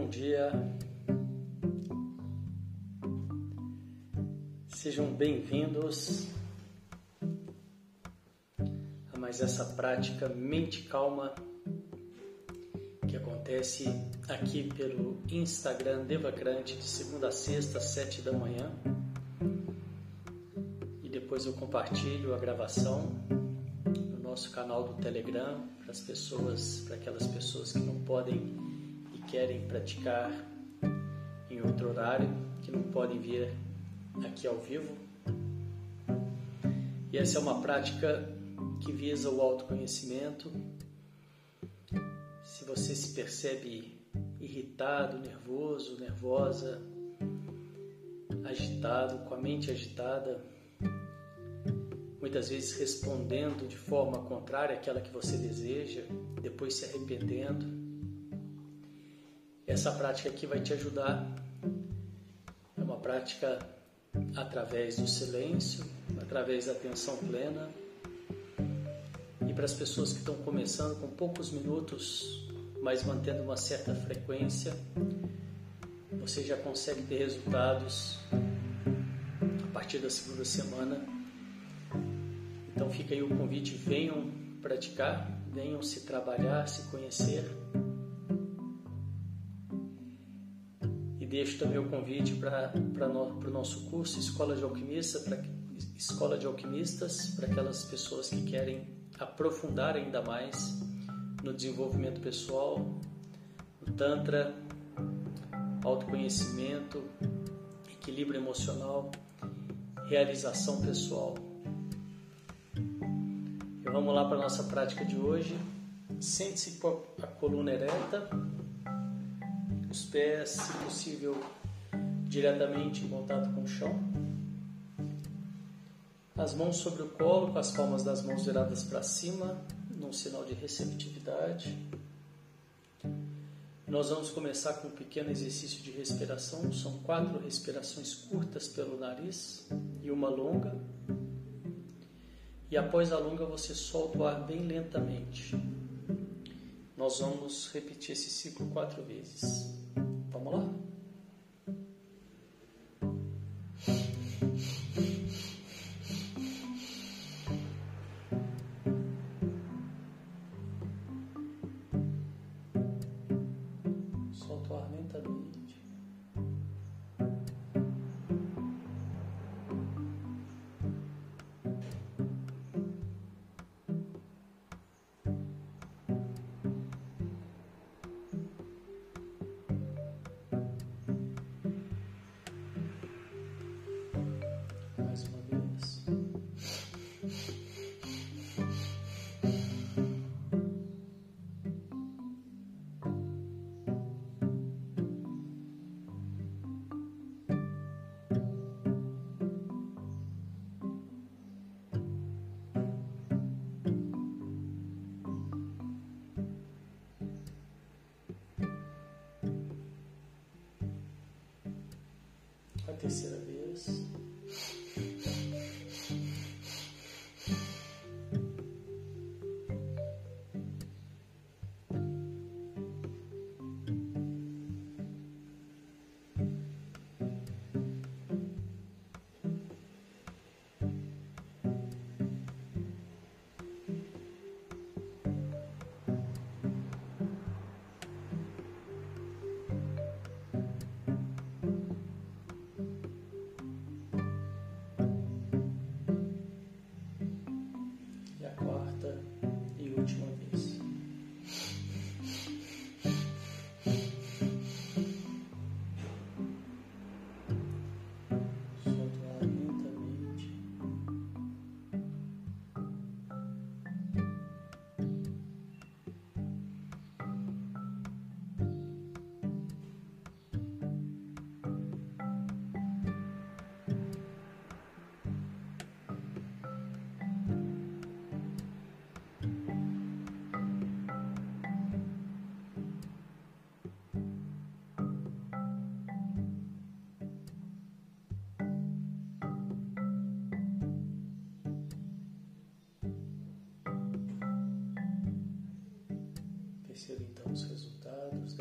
Bom dia, sejam bem-vindos a mais essa prática Mente Calma que acontece aqui pelo Instagram Devacrante de segunda a sexta, às sete da manhã. E depois eu compartilho a gravação no nosso canal do Telegram para as pessoas, para aquelas pessoas que não podem querem praticar em outro horário, que não podem vir aqui ao vivo. E essa é uma prática que visa o autoconhecimento. Se você se percebe irritado, nervoso, nervosa, agitado, com a mente agitada, muitas vezes respondendo de forma contrária àquela que você deseja, depois se arrependendo. Essa prática aqui vai te ajudar. É uma prática através do silêncio, através da atenção plena. E para as pessoas que estão começando com poucos minutos, mas mantendo uma certa frequência, você já consegue ter resultados a partir da segunda semana. Então fica aí o convite, venham praticar, venham se trabalhar, se conhecer. Deixo também o convite para o nosso curso Escola de Alquimista, pra, Escola de Alquimistas, para aquelas pessoas que querem aprofundar ainda mais no desenvolvimento pessoal, no Tantra, autoconhecimento, equilíbrio emocional, realização pessoal. E vamos lá para a nossa prática de hoje. Sente-se com a coluna ereta, os pés, se possível, diretamente em contato com o chão. As mãos sobre o colo, com as palmas das mãos viradas para cima, num sinal de receptividade. Nós vamos começar com um pequeno exercício de respiração. São quatro respirações curtas pelo nariz e uma longa. E após a longa, você solta o ar bem lentamente. Nós vamos repetir esse ciclo quatro vezes. Vamos lá? Solta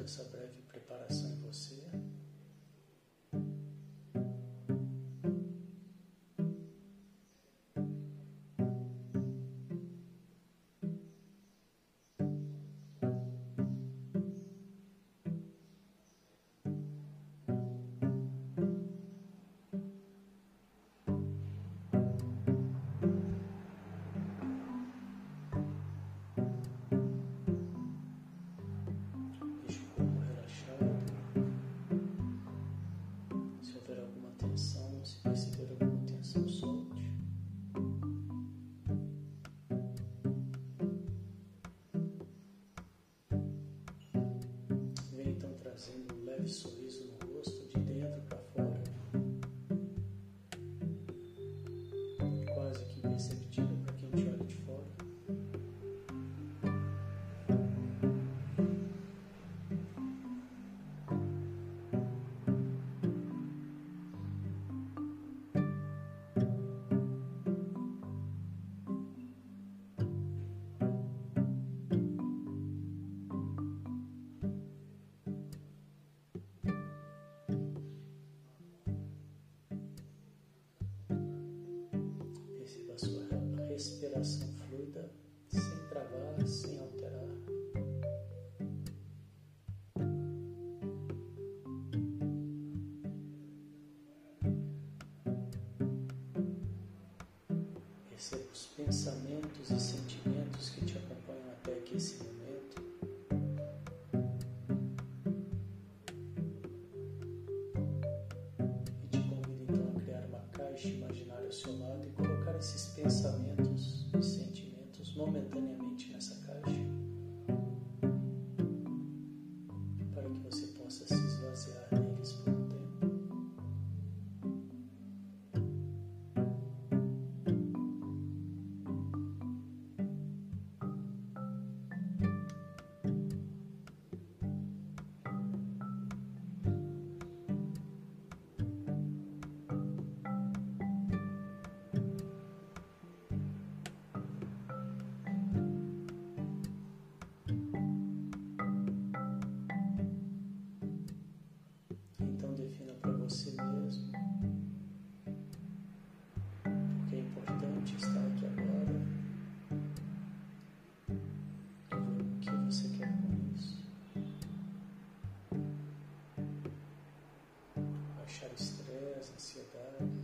Terceiro, então, perceba os pensamentos e sentimentos que te acompanham até aqui, Senhor. ansiedade.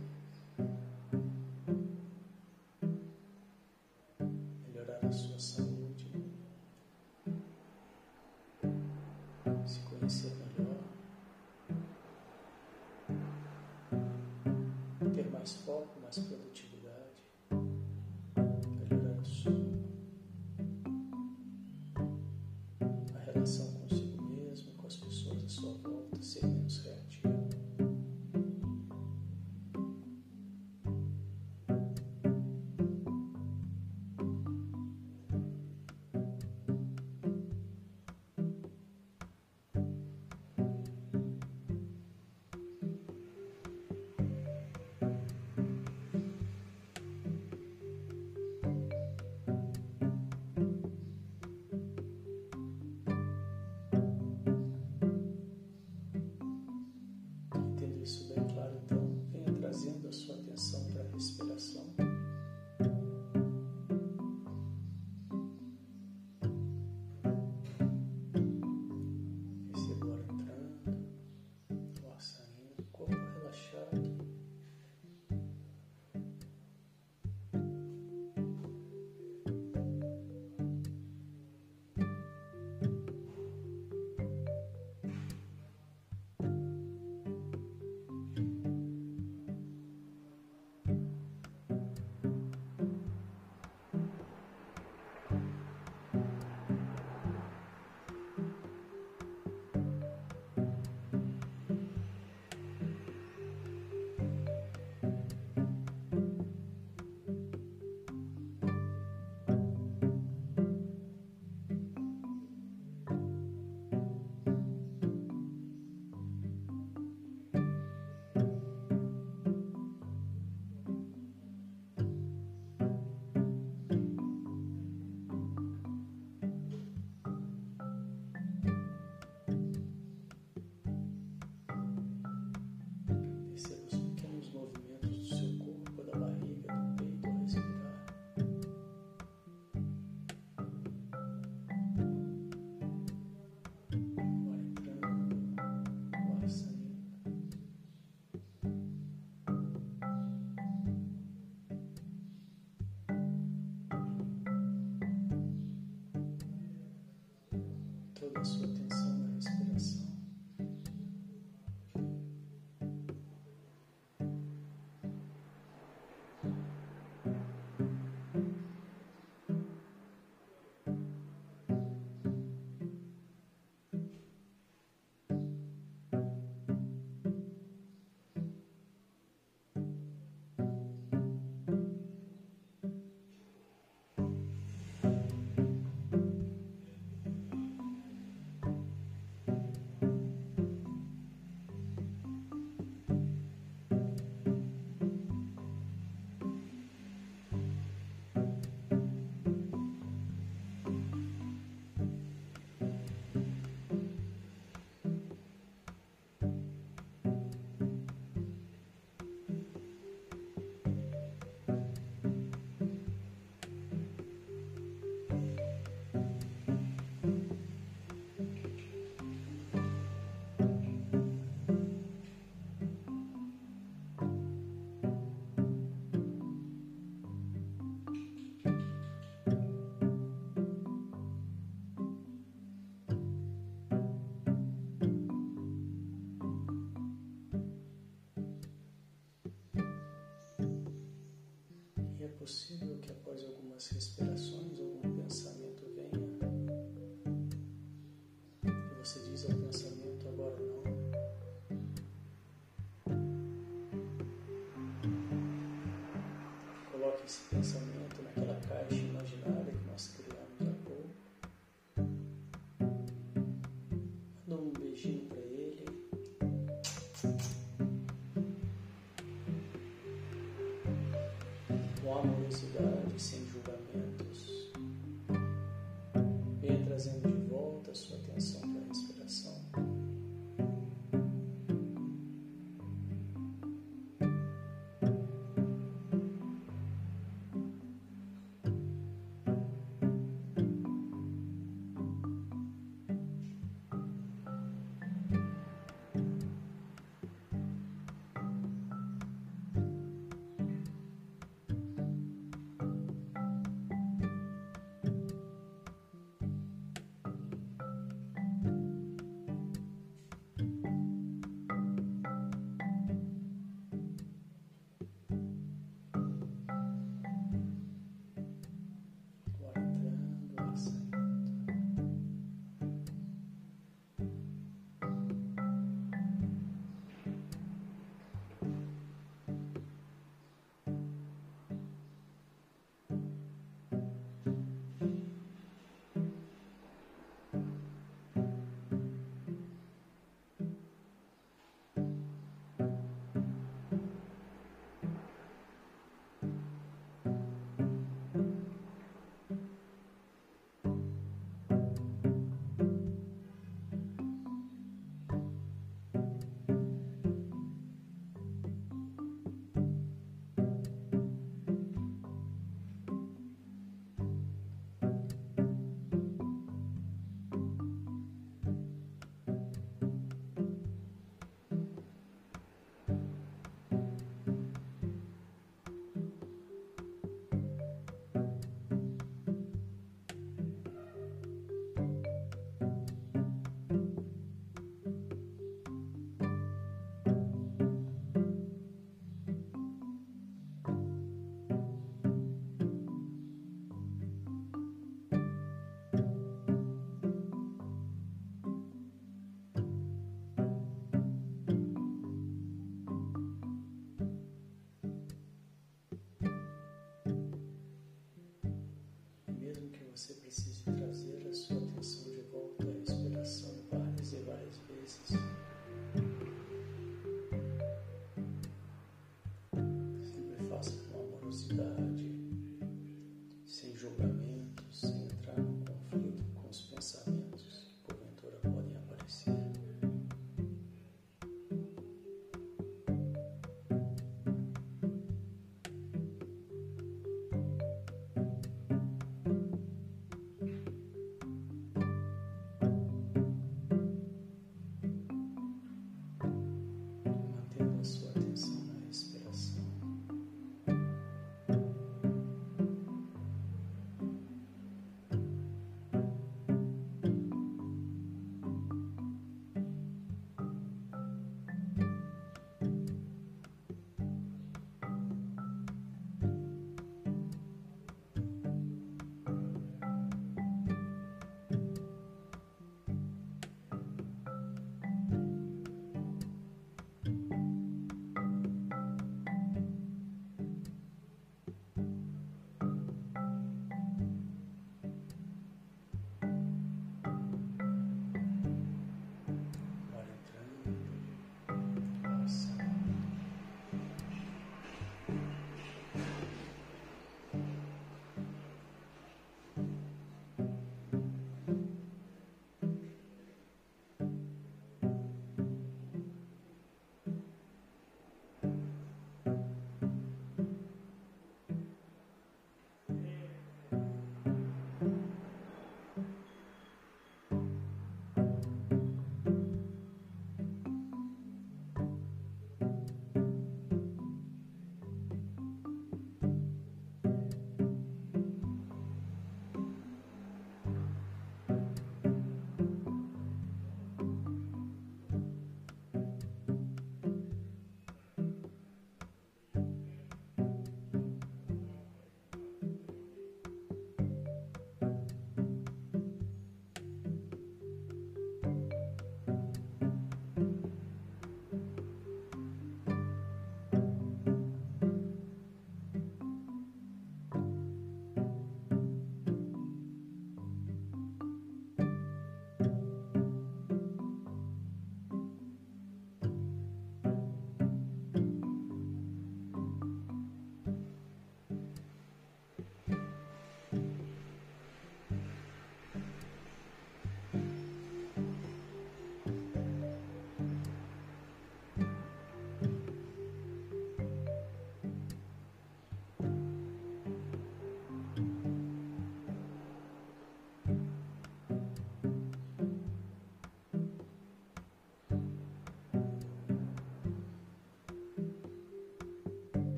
Com amorosidade,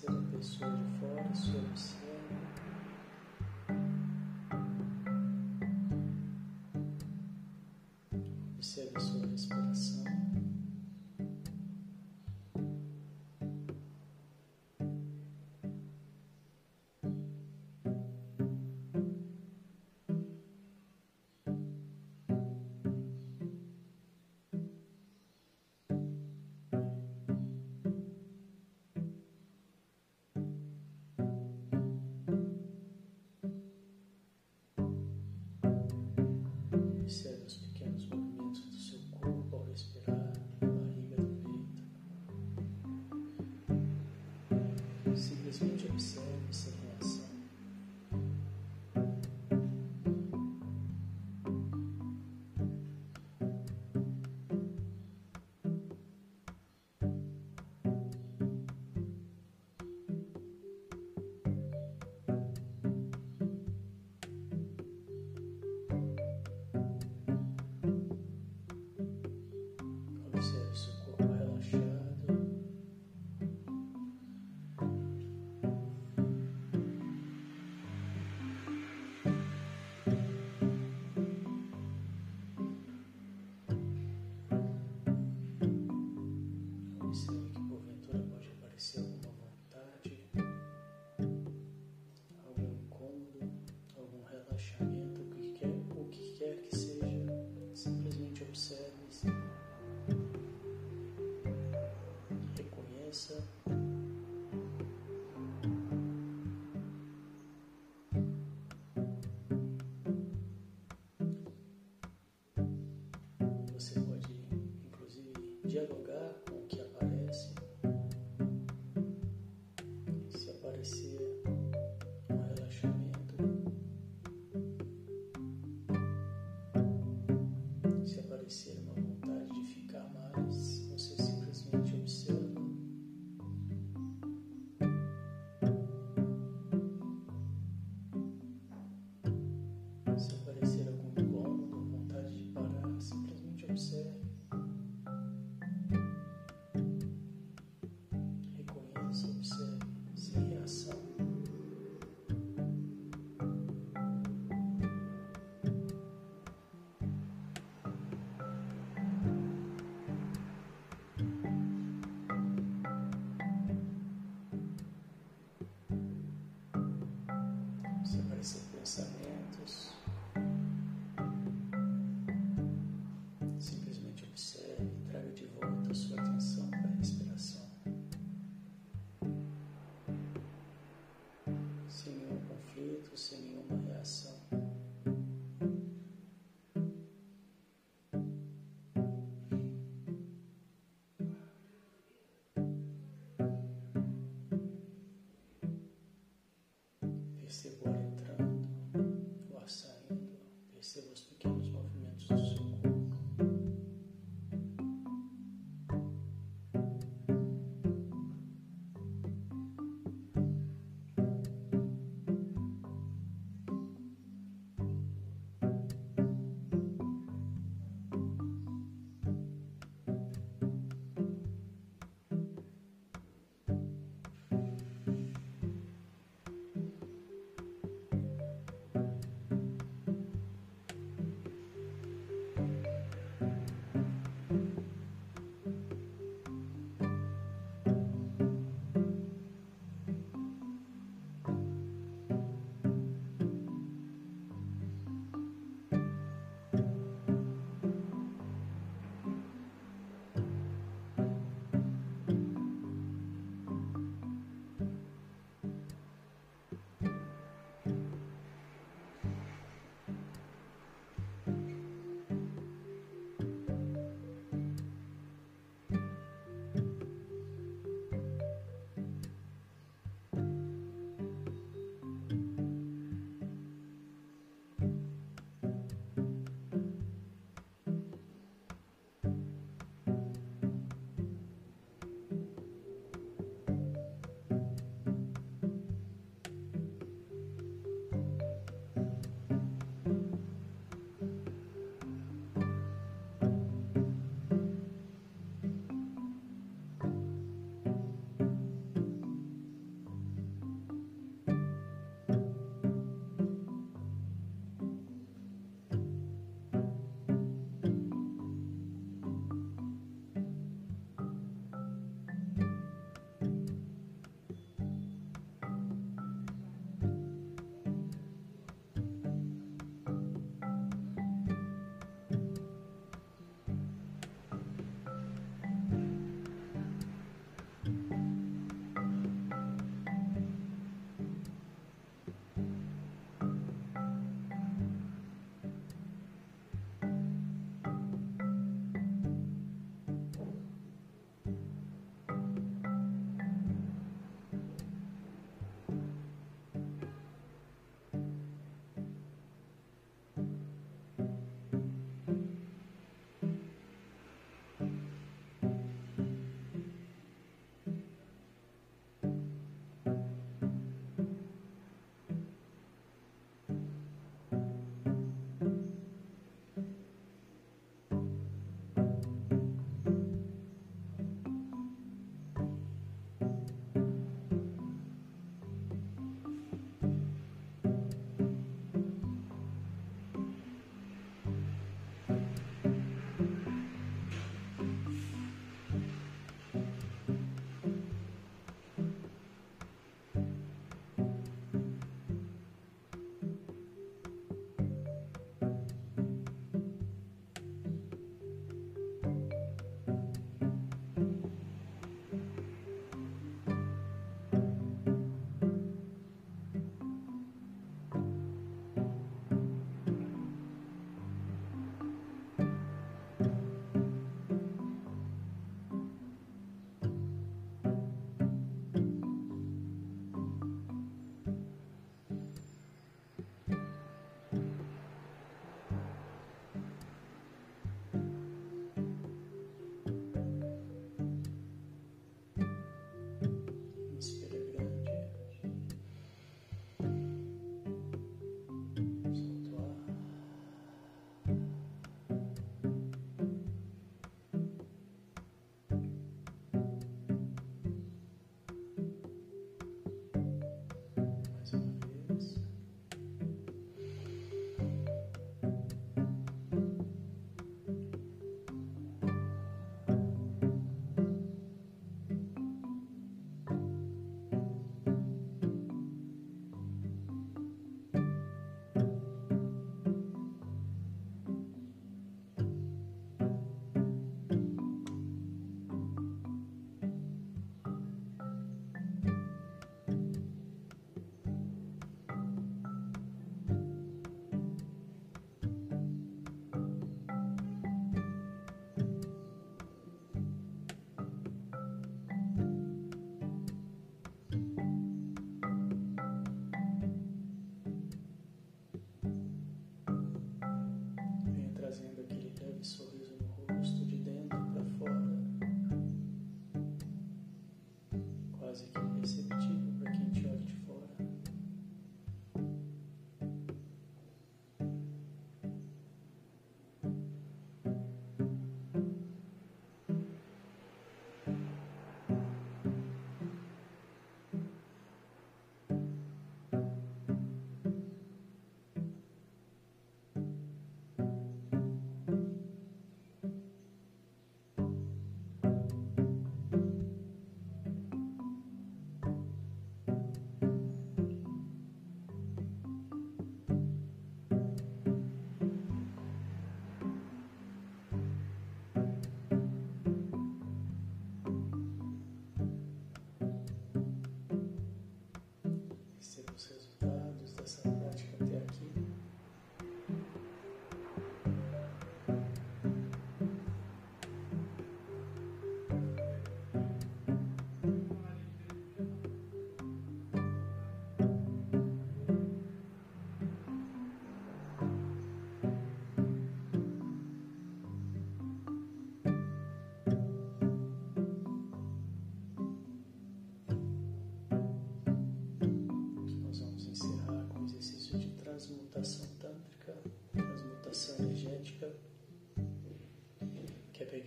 terceira pessoa de fora, se observa.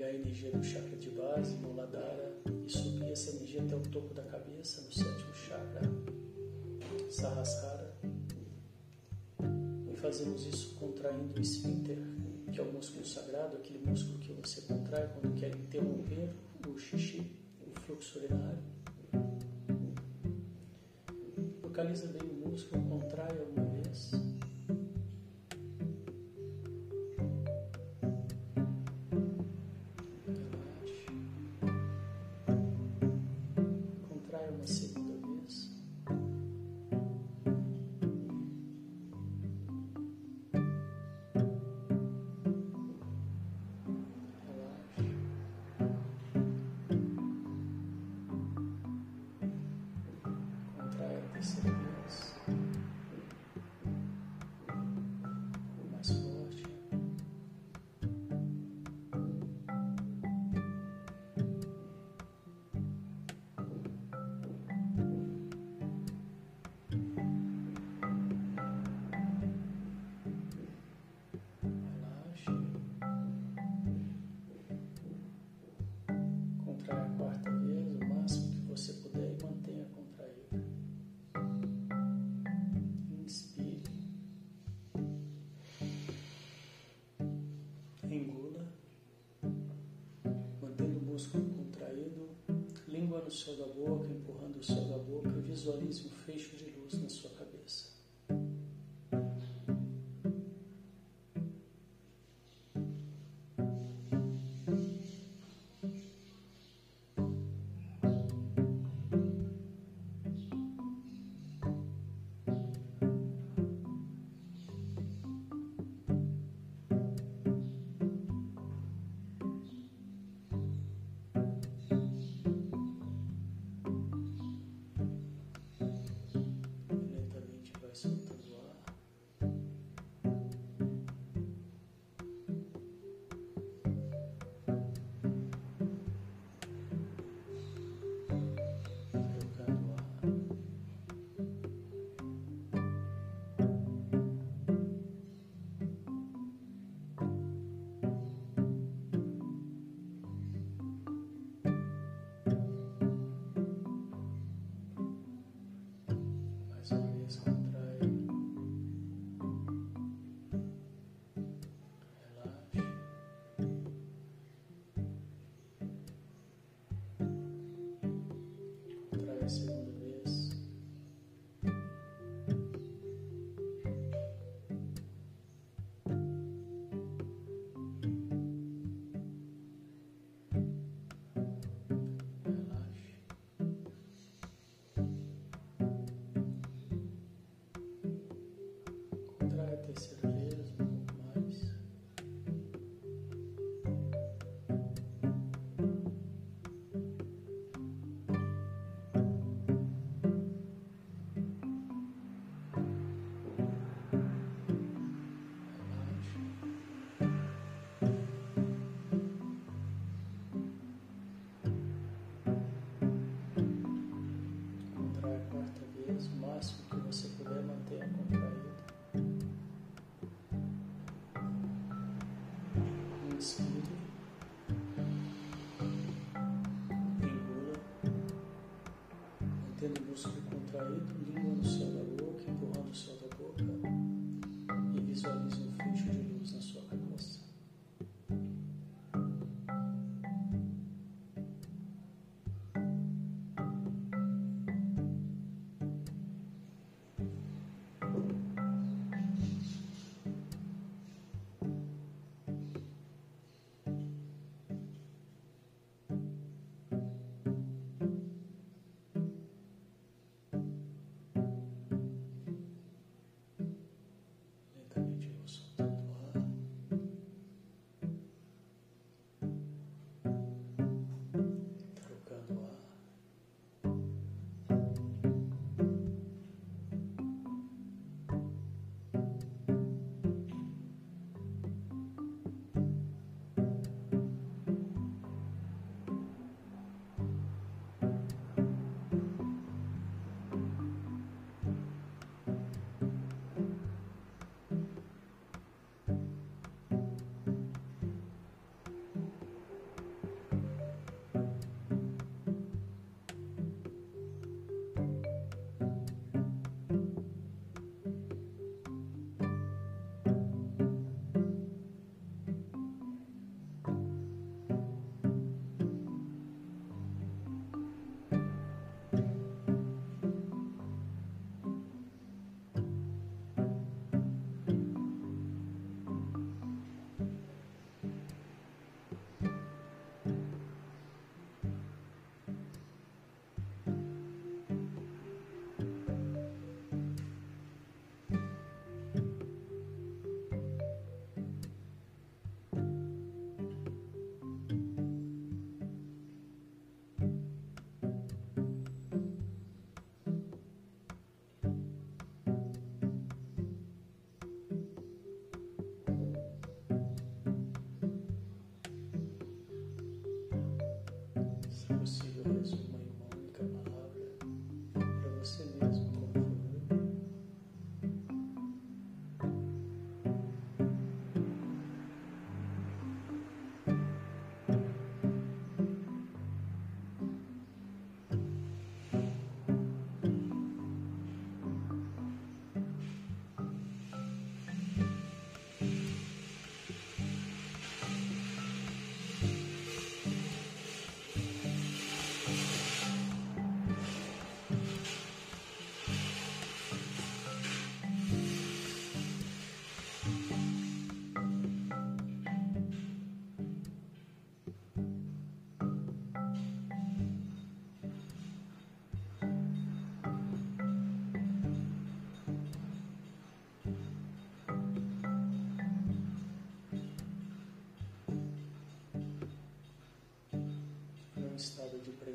A energia do chakra de base, Muladhara, e subir essa energia até o topo da cabeça, no sétimo chakra, Sahasrara. E fazemos isso contraindo o esfíncter, que é o músculo sagrado, aquele músculo que você contrai quando quer interromper o xixi, o fluxo urinário. Localiza bem o músculo, contrai alguma vez. No céu da boca, empurrando o céu da boca, visualize um fecho de luz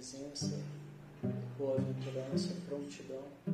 presença, boa-aventurança, prontidão. Cada um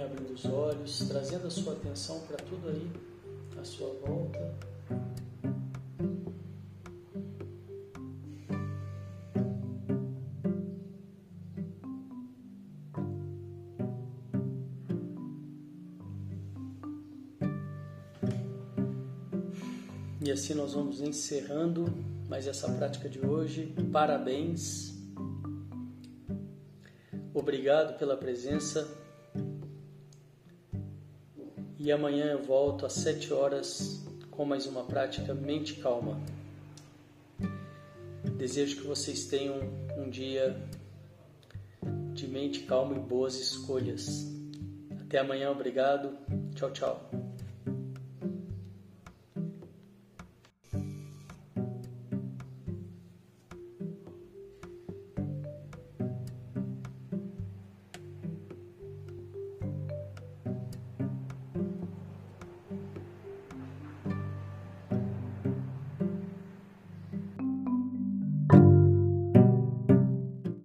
Abrindo os olhos, trazendo a sua atenção para tudo aí à sua volta. E assim nós vamos encerrando mais essa prática de hoje. Parabéns. Obrigado pela presença. E amanhã eu volto às 7 horas com mais uma prática mente calma. Desejo que vocês tenham um dia de mente calma e boas escolhas. Até amanhã, obrigado. Tchau, tchau.